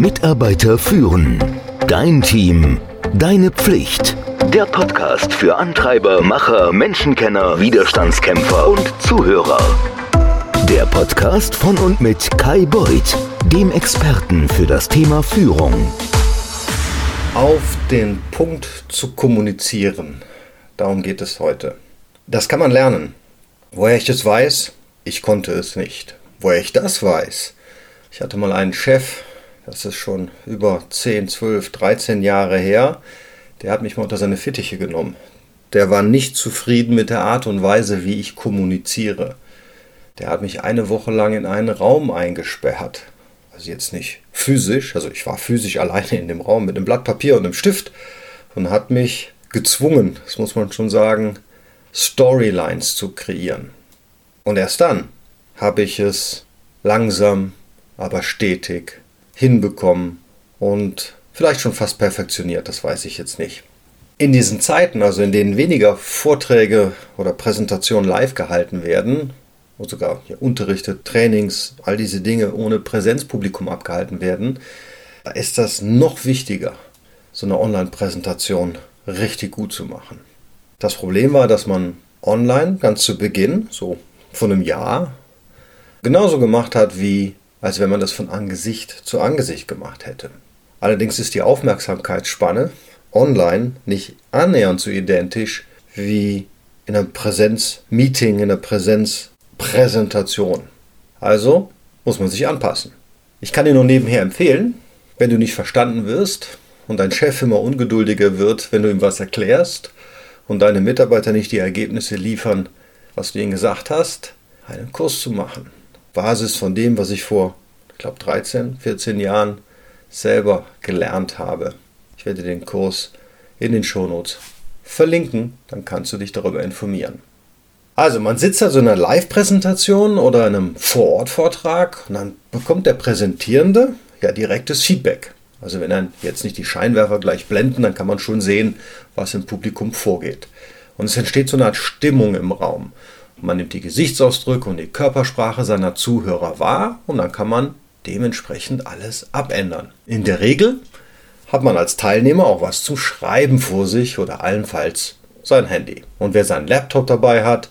Mitarbeiter führen. Dein Team. Deine Pflicht. Der Podcast für Antreiber, Macher, Menschenkenner, Widerstandskämpfer und Zuhörer. Der Podcast von und mit Kai Beuth, dem Experten für das Thema Führung. Auf den Punkt zu kommunizieren. Darum geht es heute. Das kann man lernen. Woher ich es weiß, ich konnte es nicht. Woher ich das weiß, ich hatte mal einen Chef, das ist schon über 10, 12, 13 Jahre her, der hat mich mal unter seine Fittiche genommen. Der war nicht zufrieden mit der Art und Weise, wie ich kommuniziere. Der hat mich eine Woche lang in einen Raum eingesperrt. Also jetzt nicht physisch, also ich war physisch alleine in dem Raum mit einem Blatt Papier und einem Stift und hat mich gezwungen, das muss man schon sagen, Storylines zu kreieren. Und erst dann habe ich es langsam, aber stetig hinbekommen und vielleicht schon fast perfektioniert, das weiß ich jetzt nicht. In diesen Zeiten, also in denen weniger Vorträge oder Präsentationen live gehalten werden und sogar hier Unterrichte, Trainings, all diese Dinge ohne Präsenzpublikum abgehalten werden, ist das noch wichtiger, so eine Online-Präsentation richtig gut zu machen. Das Problem war, dass man online ganz zu Beginn, so von einem Jahr, genauso gemacht hat, wie als wenn man das von Angesicht zu Angesicht gemacht hätte. Allerdings ist die Aufmerksamkeitsspanne online nicht annähernd so identisch wie in einem Präsenzmeeting, in einer Präsenzpräsentation. Also muss man sich anpassen. Ich kann dir nur nebenher empfehlen, wenn du nicht verstanden wirst und dein Chef immer ungeduldiger wird, wenn du ihm was erklärst und deine Mitarbeiter nicht die Ergebnisse liefern, was du ihnen gesagt hast, einen Kurs zu machen. Basis von dem, was ich vor, ich glaube, 13, 14 Jahren selber gelernt habe. Ich werde den Kurs in den Shownotes verlinken, dann kannst du dich darüber informieren. Also man sitzt also in einer Live-Präsentation oder einem Vorort-Vortrag und dann bekommt der Präsentierende ja direktes Feedback. Also wenn dann jetzt nicht die Scheinwerfer gleich blenden, dann kann man schon sehen, was im Publikum vorgeht. Und es entsteht so eine Art Stimmung im Raum. Man nimmt die Gesichtsausdrücke und die Körpersprache seiner Zuhörer wahr und dann kann man dementsprechend alles abändern. In der Regel hat man als Teilnehmer auch was zum Schreiben vor sich oder allenfalls sein Handy. Und wer seinen Laptop dabei hat,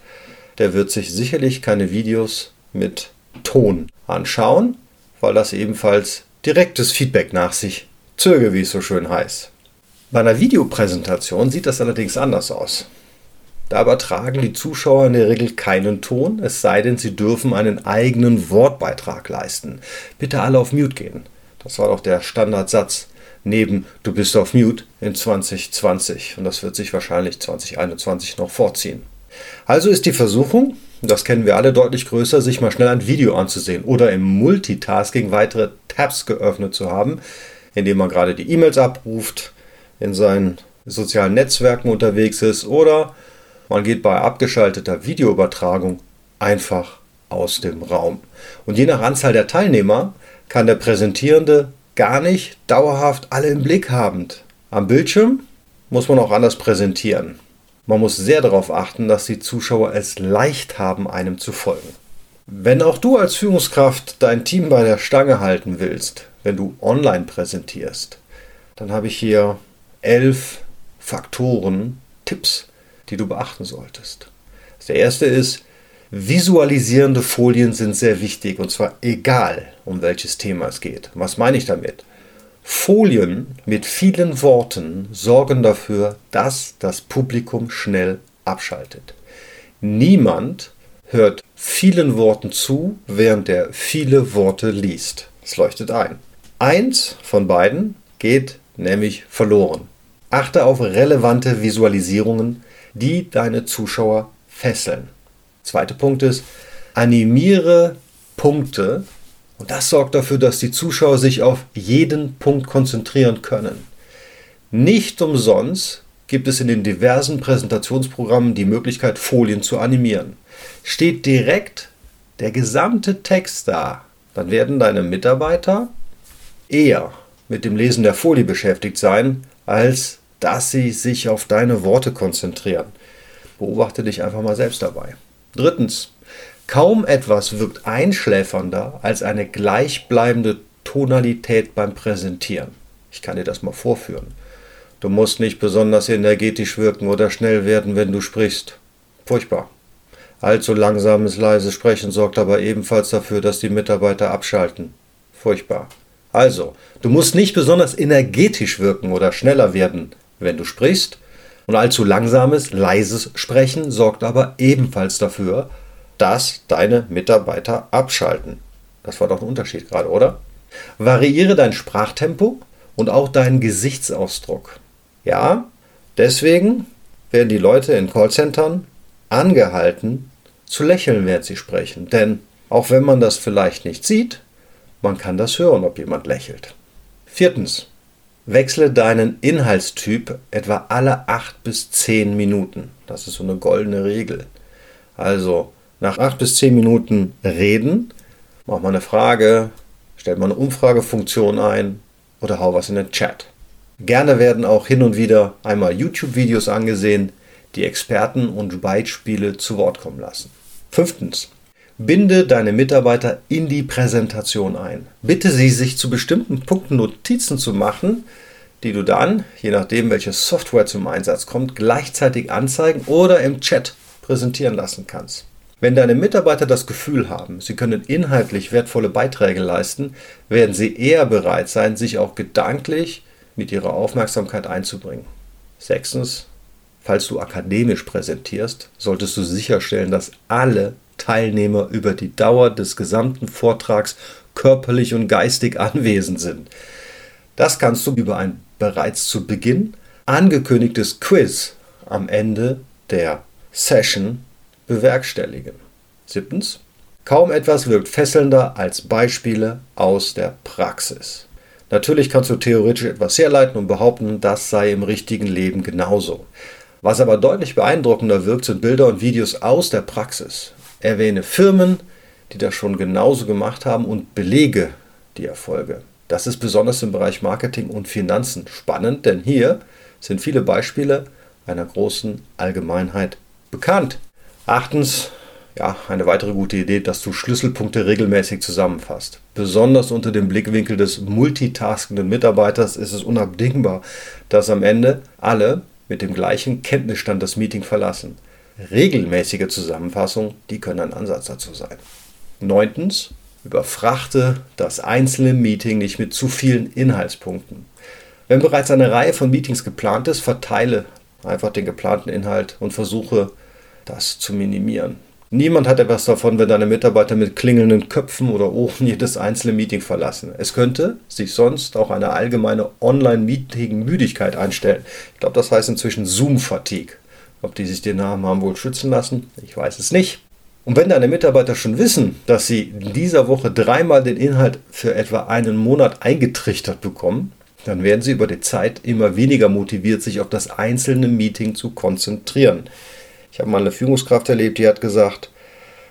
der wird sich sicherlich keine Videos mit Ton anschauen, weil das ebenfalls direktes Feedback nach sich zöge, wie es so schön heißt. Bei einer Videopräsentation sieht das allerdings anders aus. Da übertragen die Zuschauer in der Regel keinen Ton, es sei denn, sie dürfen einen eigenen Wortbeitrag leisten. Bitte alle auf Mute gehen. Das war doch der Standardsatz neben Du bist auf Mute in 2020 und das wird sich wahrscheinlich 2021 noch vorziehen. Also ist die Versuchung, das kennen wir alle deutlich größer, sich mal schnell ein Video anzusehen oder im Multitasking weitere Tabs geöffnet zu haben, indem man gerade die E-Mails abruft, in seinen sozialen Netzwerken unterwegs ist oder man geht bei abgeschalteter Videoübertragung einfach aus dem Raum. Und je nach Anzahl der Teilnehmer kann der Präsentierende gar nicht dauerhaft alle im Blick haben. Am Bildschirm muss man auch anders präsentieren. Man muss sehr darauf achten, dass die Zuschauer es leicht haben, einem zu folgen. Wenn auch du als Führungskraft dein Team bei der Stange halten willst, wenn du online präsentierst, dann habe ich hier elf Faktoren, Tipps, die du beachten solltest. Der erste ist, visualisierende Folien sind sehr wichtig und zwar egal, um welches Thema es geht. Was meine ich damit? Folien mit vielen Worten sorgen dafür, dass das Publikum schnell abschaltet. Niemand hört vielen Worten zu, während er viele Worte liest. Es leuchtet ein. Eins von beiden geht nämlich verloren. Achte auf relevante Visualisierungen, die deine Zuschauer fesseln. Zweiter Punkt ist, animiere Punkte und das sorgt dafür, dass die Zuschauer sich auf jeden Punkt konzentrieren können. Nicht umsonst gibt es in den diversen Präsentationsprogrammen die Möglichkeit, Folien zu animieren. Steht direkt der gesamte Text da, dann werden deine Mitarbeiter eher mit dem Lesen der Folie beschäftigt sein, als dass sie sich auf deine Worte konzentrieren. Beobachte dich einfach mal selbst dabei. Drittens, kaum etwas wirkt einschläfernder als eine gleichbleibende Tonalität beim Präsentieren. Ich kann dir das mal vorführen. Du musst nicht besonders energetisch wirken oder schnell werden, wenn du sprichst. Furchtbar. Allzu langsames, leises Sprechen sorgt aber ebenfalls dafür, dass die Mitarbeiter abschalten. Furchtbar. Also, du musst nicht besonders energetisch wirken oder schneller werden, wenn du sprichst. Und allzu langsames, leises Sprechen sorgt aber ebenfalls dafür, dass deine Mitarbeiter abschalten. Das war doch ein Unterschied gerade, oder? Variiere dein Sprachtempo und auch deinen Gesichtsausdruck. Ja, deswegen werden die Leute in Callcentern angehalten zu lächeln, während sie sprechen. Denn auch wenn man das vielleicht nicht sieht, man kann das hören, ob jemand lächelt. Viertens. Wechsle deinen Inhaltstyp etwa alle 8 bis 10 Minuten. Das ist so eine goldene Regel. Also nach 8 bis 10 Minuten reden, mach mal eine Frage, stell mal eine Umfragefunktion ein oder hau was in den Chat. Gerne werden auch hin und wieder einmal YouTube-Videos angesehen, die Experten und Beispiele zu Wort kommen lassen. Fünftens. Binde deine Mitarbeiter in die Präsentation ein. Bitte sie, sich zu bestimmten Punkten Notizen zu machen, die du dann, je nachdem welche Software zum Einsatz kommt, gleichzeitig anzeigen oder im Chat präsentieren lassen kannst. Wenn deine Mitarbeiter das Gefühl haben, sie können inhaltlich wertvolle Beiträge leisten, werden sie eher bereit sein, sich auch gedanklich mit ihrer Aufmerksamkeit einzubringen. Sechstens, falls du akademisch präsentierst, solltest du sicherstellen, dass alle Teilnehmer über die Dauer des gesamten Vortrags körperlich und geistig anwesend sind. Das kannst du über ein bereits zu Beginn angekündigtes Quiz am Ende der Session bewerkstelligen. Siebtens. Kaum etwas wirkt fesselnder als Beispiele aus der Praxis. Natürlich kannst du theoretisch etwas herleiten und behaupten, das sei im richtigen Leben genauso. Was aber deutlich beeindruckender wirkt, sind Bilder und Videos aus der Praxis. Erwähne Firmen, die das schon genauso gemacht haben und belege die Erfolge. Das ist besonders im Bereich Marketing und Finanzen spannend, denn hier sind viele Beispiele einer großen Allgemeinheit bekannt. Achtens, ja, eine weitere gute Idee, dass du Schlüsselpunkte regelmäßig zusammenfasst. Besonders unter dem Blickwinkel des multitaskenden Mitarbeiters ist es unabdingbar, dass am Ende alle mit dem gleichen Kenntnisstand das Meeting verlassen. Regelmäßige Zusammenfassungen, die können ein Ansatz dazu sein. Neuntens, überfrachte das einzelne Meeting nicht mit zu vielen Inhaltspunkten. Wenn bereits eine Reihe von Meetings geplant ist, verteile einfach den geplanten Inhalt und versuche das zu minimieren. Niemand hat etwas davon, wenn deine Mitarbeiter mit klingelnden Köpfen oder Ohren jedes einzelne Meeting verlassen. Es könnte sich sonst auch eine allgemeine Online-Meeting-Müdigkeit einstellen. Ich glaube, das heißt inzwischen Zoom-Fatigue. Ob die sich den Namen haben wohl schützen lassen, ich weiß es nicht. Und wenn deine Mitarbeiter schon wissen, dass sie in dieser Woche dreimal den Inhalt für etwa einen Monat eingetrichtert bekommen, dann werden sie über die Zeit immer weniger motiviert, sich auf das einzelne Meeting zu konzentrieren. Ich habe mal eine Führungskraft erlebt, die hat gesagt,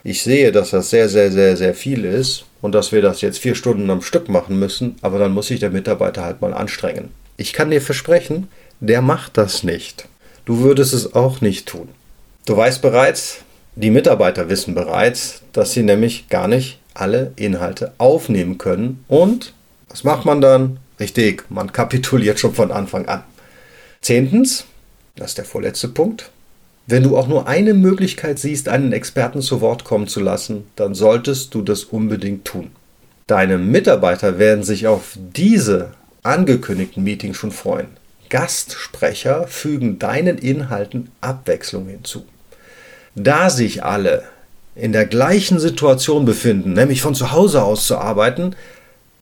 ich sehe, dass das sehr, sehr, sehr, sehr viel ist und dass wir das jetzt vier Stunden am Stück machen müssen, aber dann muss sich der Mitarbeiter halt mal anstrengen. Ich kann dir versprechen, der macht das nicht. Du würdest es auch nicht tun. Du weißt bereits, die Mitarbeiter wissen bereits, dass sie nämlich gar nicht alle Inhalte aufnehmen können. Und was macht man dann? Richtig, man kapituliert schon von Anfang an. Zehntens, das ist der vorletzte Punkt, wenn du auch nur eine Möglichkeit siehst, einen Experten zu Wort kommen zu lassen, dann solltest du das unbedingt tun. Deine Mitarbeiter werden sich auf diese angekündigten Meetings schon freuen. Gastsprecher fügen deinen Inhalten Abwechslung hinzu. Da sich alle in der gleichen Situation befinden, nämlich von zu Hause aus zu arbeiten,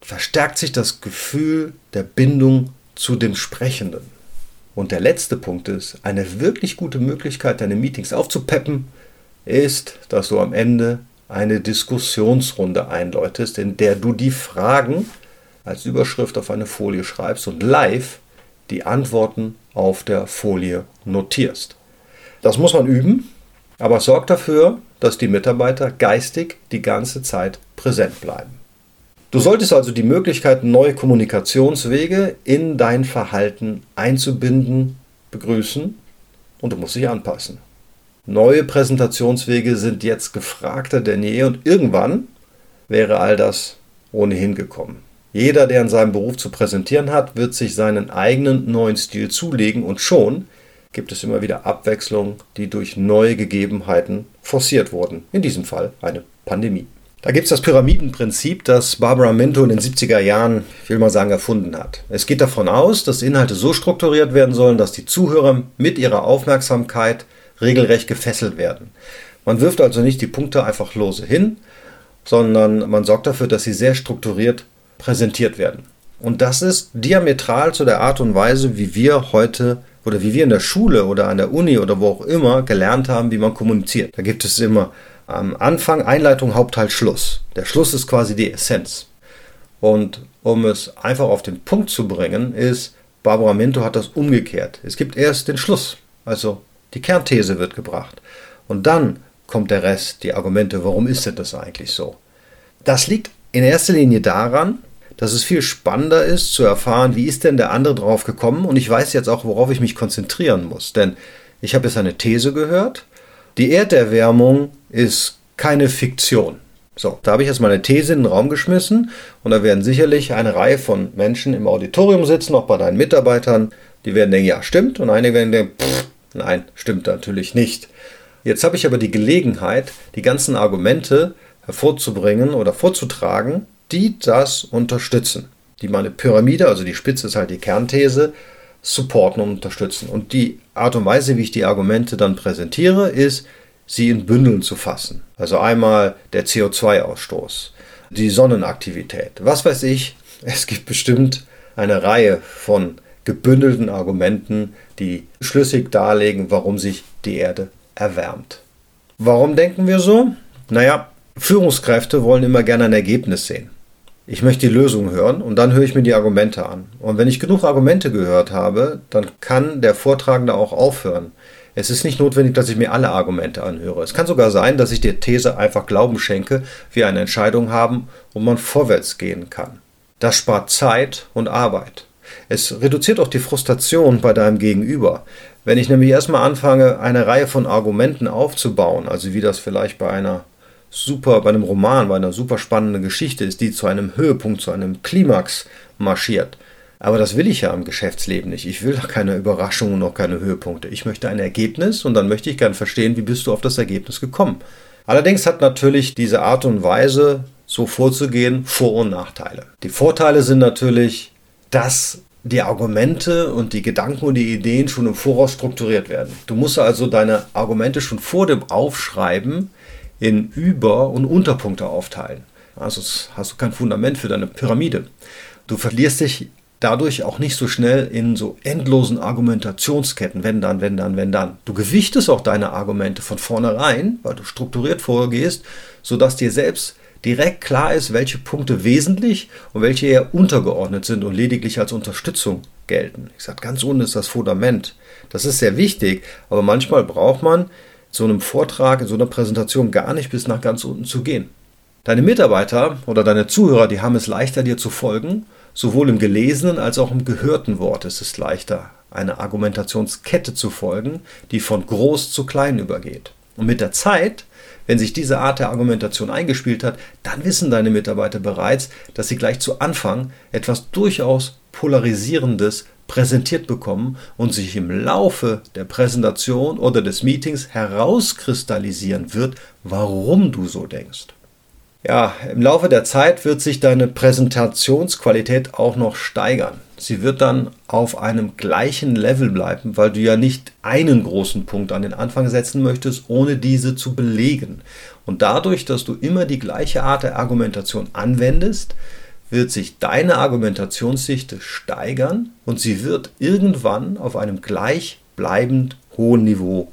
verstärkt sich das Gefühl der Bindung zu dem Sprechenden. Und der letzte Punkt ist, eine wirklich gute Möglichkeit, deine Meetings aufzupeppen, ist, dass du am Ende eine Diskussionsrunde einläutest, in der du die Fragen als Überschrift auf eine Folie schreibst und live die Antworten auf der Folie notierst. Das muss man üben, aber sorgt dafür, dass die Mitarbeiter geistig die ganze Zeit präsent bleiben. Du solltest also die Möglichkeit, neue Kommunikationswege in dein Verhalten einzubinden, begrüßen und du musst dich anpassen. Neue Präsentationswege sind jetzt gefragter denn je und irgendwann wäre all das ohnehin gekommen. Jeder, der in seinem Beruf zu präsentieren hat, wird sich seinen eigenen neuen Stil zulegen und schon gibt es immer wieder Abwechslung, die durch neue Gegebenheiten forciert wurden. In diesem Fall eine Pandemie. Da gibt es das Pyramidenprinzip, das Barbara Minto in den 70er Jahren, ich will mal sagen, erfunden hat. Es geht davon aus, dass Inhalte so strukturiert werden sollen, dass die Zuhörer mit ihrer Aufmerksamkeit regelrecht gefesselt werden. Man wirft also nicht die Punkte einfach lose hin, sondern man sorgt dafür, dass sie sehr strukturiert präsentiert werden. Und das ist diametral zu der Art und Weise, wie wir heute oder wie wir in der Schule oder an der Uni oder wo auch immer gelernt haben, wie man kommuniziert. Da gibt es immer am Anfang Einleitung, Hauptteil, Schluss. Der Schluss ist quasi die Essenz. Und um es einfach auf den Punkt zu bringen, ist, Barbara Minto hat das umgekehrt. Es gibt erst den Schluss, also die Kernthese wird gebracht. Und dann kommt der Rest, die Argumente, warum ist denn das eigentlich so? Das liegt in erster Linie daran, dass es viel spannender ist zu erfahren, wie ist denn der andere drauf gekommen und ich weiß jetzt auch, worauf ich mich konzentrieren muss. Denn ich habe jetzt eine These gehört, die Erderwärmung ist keine Fiktion. So, da habe ich jetzt meine These in den Raum geschmissen und da werden sicherlich eine Reihe von Menschen im Auditorium sitzen, auch bei deinen Mitarbeitern, die werden denken, ja, stimmt und einige werden denken, pff, nein, stimmt natürlich nicht. Jetzt habe ich aber die Gelegenheit, die ganzen Argumente hervorzubringen oder vorzutragen, die das unterstützen. Die meine Pyramide, also die Spitze ist halt die Kernthese, supporten und unterstützen. Und die Art und Weise, wie ich die Argumente dann präsentiere, ist, sie in Bündeln zu fassen. Also einmal der CO2-Ausstoß, die Sonnenaktivität, was weiß ich. Es gibt bestimmt eine Reihe von gebündelten Argumenten, die schlüssig darlegen, warum sich die Erde erwärmt. Warum denken wir so? Naja, Führungskräfte wollen immer gerne ein Ergebnis sehen. Ich möchte die Lösung hören und dann höre ich mir die Argumente an. Und wenn ich genug Argumente gehört habe, dann kann der Vortragende auch aufhören. Es ist nicht notwendig, dass ich mir alle Argumente anhöre. Es kann sogar sein, dass ich der These einfach Glauben schenke, wir eine Entscheidung haben und man vorwärts gehen kann. Das spart Zeit und Arbeit. Es reduziert auch die Frustration bei deinem Gegenüber. Wenn ich nämlich erstmal anfange, eine Reihe von Argumenten aufzubauen, also wie das vielleicht bei einer super, bei einem Roman, bei einer super spannenden Geschichte ist, die zu einem Höhepunkt, zu einem Klimax marschiert. Aber das will ich ja im Geschäftsleben nicht. Ich will da keine Überraschungen und auch keine Höhepunkte. Ich möchte ein Ergebnis und dann möchte ich gerne verstehen, wie bist du auf das Ergebnis gekommen. Allerdings hat natürlich diese Art und Weise, so vorzugehen, Vor- und Nachteile. Die Vorteile sind natürlich, dass die Argumente und die Gedanken und die Ideen schon im Voraus strukturiert werden. Du musst also deine Argumente schon vor dem Aufschreiben in Über- und Unterpunkte aufteilen. Also hast du kein Fundament für deine Pyramide. Du verlierst dich dadurch auch nicht so schnell in so endlosen Argumentationsketten, wenn dann, wenn dann, wenn dann. Du gewichtest auch deine Argumente von vornherein, weil du strukturiert vorgehst, sodass dir selbst direkt klar ist, welche Punkte wesentlich und welche eher untergeordnet sind und lediglich als Unterstützung gelten. Ich sage, ganz unten ist das Fundament. Das ist sehr wichtig, aber manchmal braucht man so einem Vortrag, in so einer Präsentation gar nicht bis nach ganz unten zu gehen. Deine Mitarbeiter oder deine Zuhörer, die haben es leichter, dir zu folgen. Sowohl im gelesenen als auch im gehörten Wort ist es leichter, eine Argumentationskette zu folgen, die von groß zu klein übergeht. Und mit der Zeit wenn sich diese Art der Argumentation eingespielt hat, dann wissen deine Mitarbeiter bereits, dass sie gleich zu Anfang etwas durchaus Polarisierendes präsentiert bekommen und sich im Laufe der Präsentation oder des Meetings herauskristallisieren wird, warum du so denkst. Ja, im Laufe der Zeit wird sich deine Präsentationsqualität auch noch steigern. Sie wird dann auf einem gleichen Level bleiben, weil du ja nicht einen großen Punkt an den Anfang setzen möchtest, ohne diese zu belegen. Und dadurch, dass du immer die gleiche Art der Argumentation anwendest, wird sich deine Argumentationsdichte steigern und sie wird irgendwann auf einem gleichbleibend hohen Niveau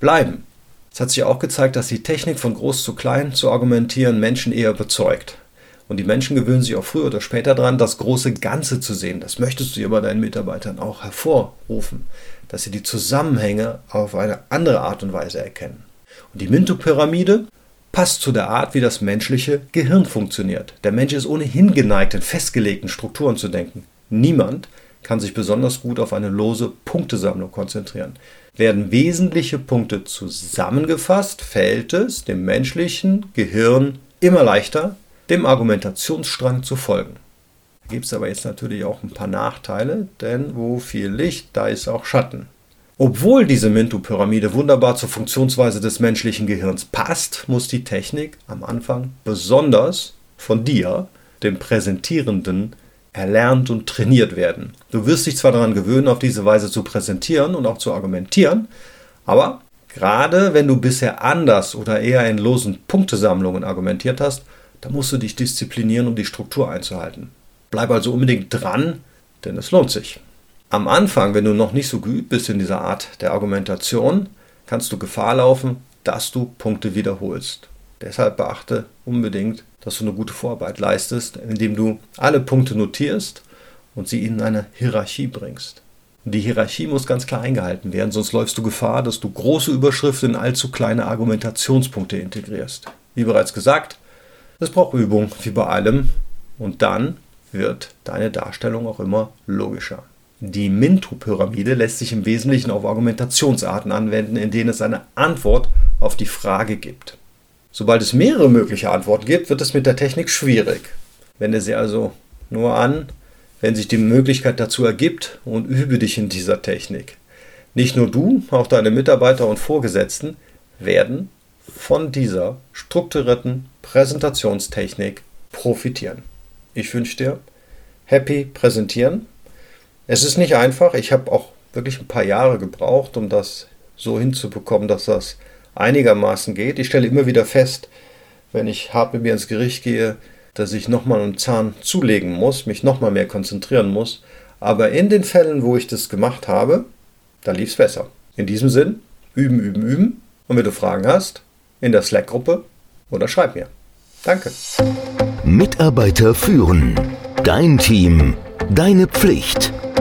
bleiben. Es hat sich auch gezeigt, dass die Technik von groß zu klein zu argumentieren Menschen eher überzeugt. Und die Menschen gewöhnen sich auch früher oder später daran, das große Ganze zu sehen. Das möchtest du ja bei deinen Mitarbeitern auch hervorrufen, dass sie die Zusammenhänge auf eine andere Art und Weise erkennen. Und die Minto-Pyramide passt zu der Art, wie das menschliche Gehirn funktioniert. Der Mensch ist ohnehin geneigt, in festgelegten Strukturen zu denken. Niemand kann sich besonders gut auf eine lose Punktesammlung konzentrieren. Werden wesentliche Punkte zusammengefasst, fällt es dem menschlichen Gehirn immer leichter, dem Argumentationsstrang zu folgen. gibt es aber jetzt natürlich auch ein paar Nachteile, denn wo viel Licht, da ist auch Schatten. Obwohl diese Mintu-Pyramide wunderbar zur Funktionsweise des menschlichen Gehirns passt, muss die Technik am Anfang besonders von dir, dem Präsentierenden, erlernt und trainiert werden. Du wirst dich zwar daran gewöhnen, auf diese Weise zu präsentieren und auch zu argumentieren, aber gerade wenn du bisher anders oder eher in losen Punktesammlungen argumentiert hast, dann musst du dich disziplinieren, um die Struktur einzuhalten. Bleib also unbedingt dran, denn es lohnt sich. Am Anfang, wenn du noch nicht so geübt bist in dieser Art der Argumentation, kannst du Gefahr laufen, dass du Punkte wiederholst. Deshalb beachte unbedingt, dass du eine gute Vorarbeit leistest, indem du alle Punkte notierst und sie in eine Hierarchie bringst. Die Hierarchie muss ganz klar eingehalten werden, sonst läufst du Gefahr, dass du große Überschriften in allzu kleine Argumentationspunkte integrierst. Wie bereits gesagt, es braucht Übung, wie bei allem, und dann wird deine Darstellung auch immer logischer. Die Minto-Pyramide lässt sich im Wesentlichen auf Argumentationsarten anwenden, in denen es eine Antwort auf die Frage gibt. Sobald es mehrere mögliche Antworten gibt, wird es mit der Technik schwierig. Wende sie also nur an, wenn sich die Möglichkeit dazu ergibt und übe dich in dieser Technik. Nicht nur du, auch deine Mitarbeiter und Vorgesetzten werden von dieser strukturierten Präsentationstechnik profitieren. Ich wünsche dir happy präsentieren. Es ist nicht einfach. Ich habe auch wirklich ein paar Jahre gebraucht, um das so hinzubekommen, dass das einigermaßen geht. Ich stelle immer wieder fest, wenn ich hart mit mir ins Gericht gehe, dass ich nochmal einen Zahn zulegen muss, mich nochmal mehr konzentrieren muss. Aber in den Fällen, wo ich das gemacht habe, da lief es besser. In diesem Sinn, üben, üben, üben. Und wenn du Fragen hast, in der Slack-Gruppe oder schreib mir. Danke. Mitarbeiter führen. Dein Team. Deine Pflicht.